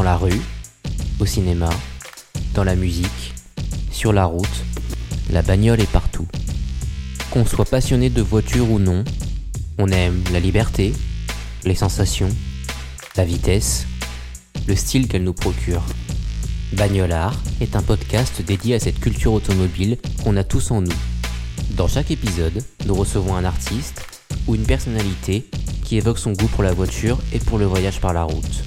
Dans la rue, au cinéma, dans la musique, sur la route, la bagnole est partout. Qu'on soit passionné de voiture ou non, on aime la liberté, les sensations, la vitesse, le style qu'elle nous procure. Bagnolard est un podcast dédié à cette culture automobile qu'on a tous en nous. Dans chaque épisode, nous recevons un artiste ou une personnalité qui évoque son goût pour la voiture et pour le voyage par la route.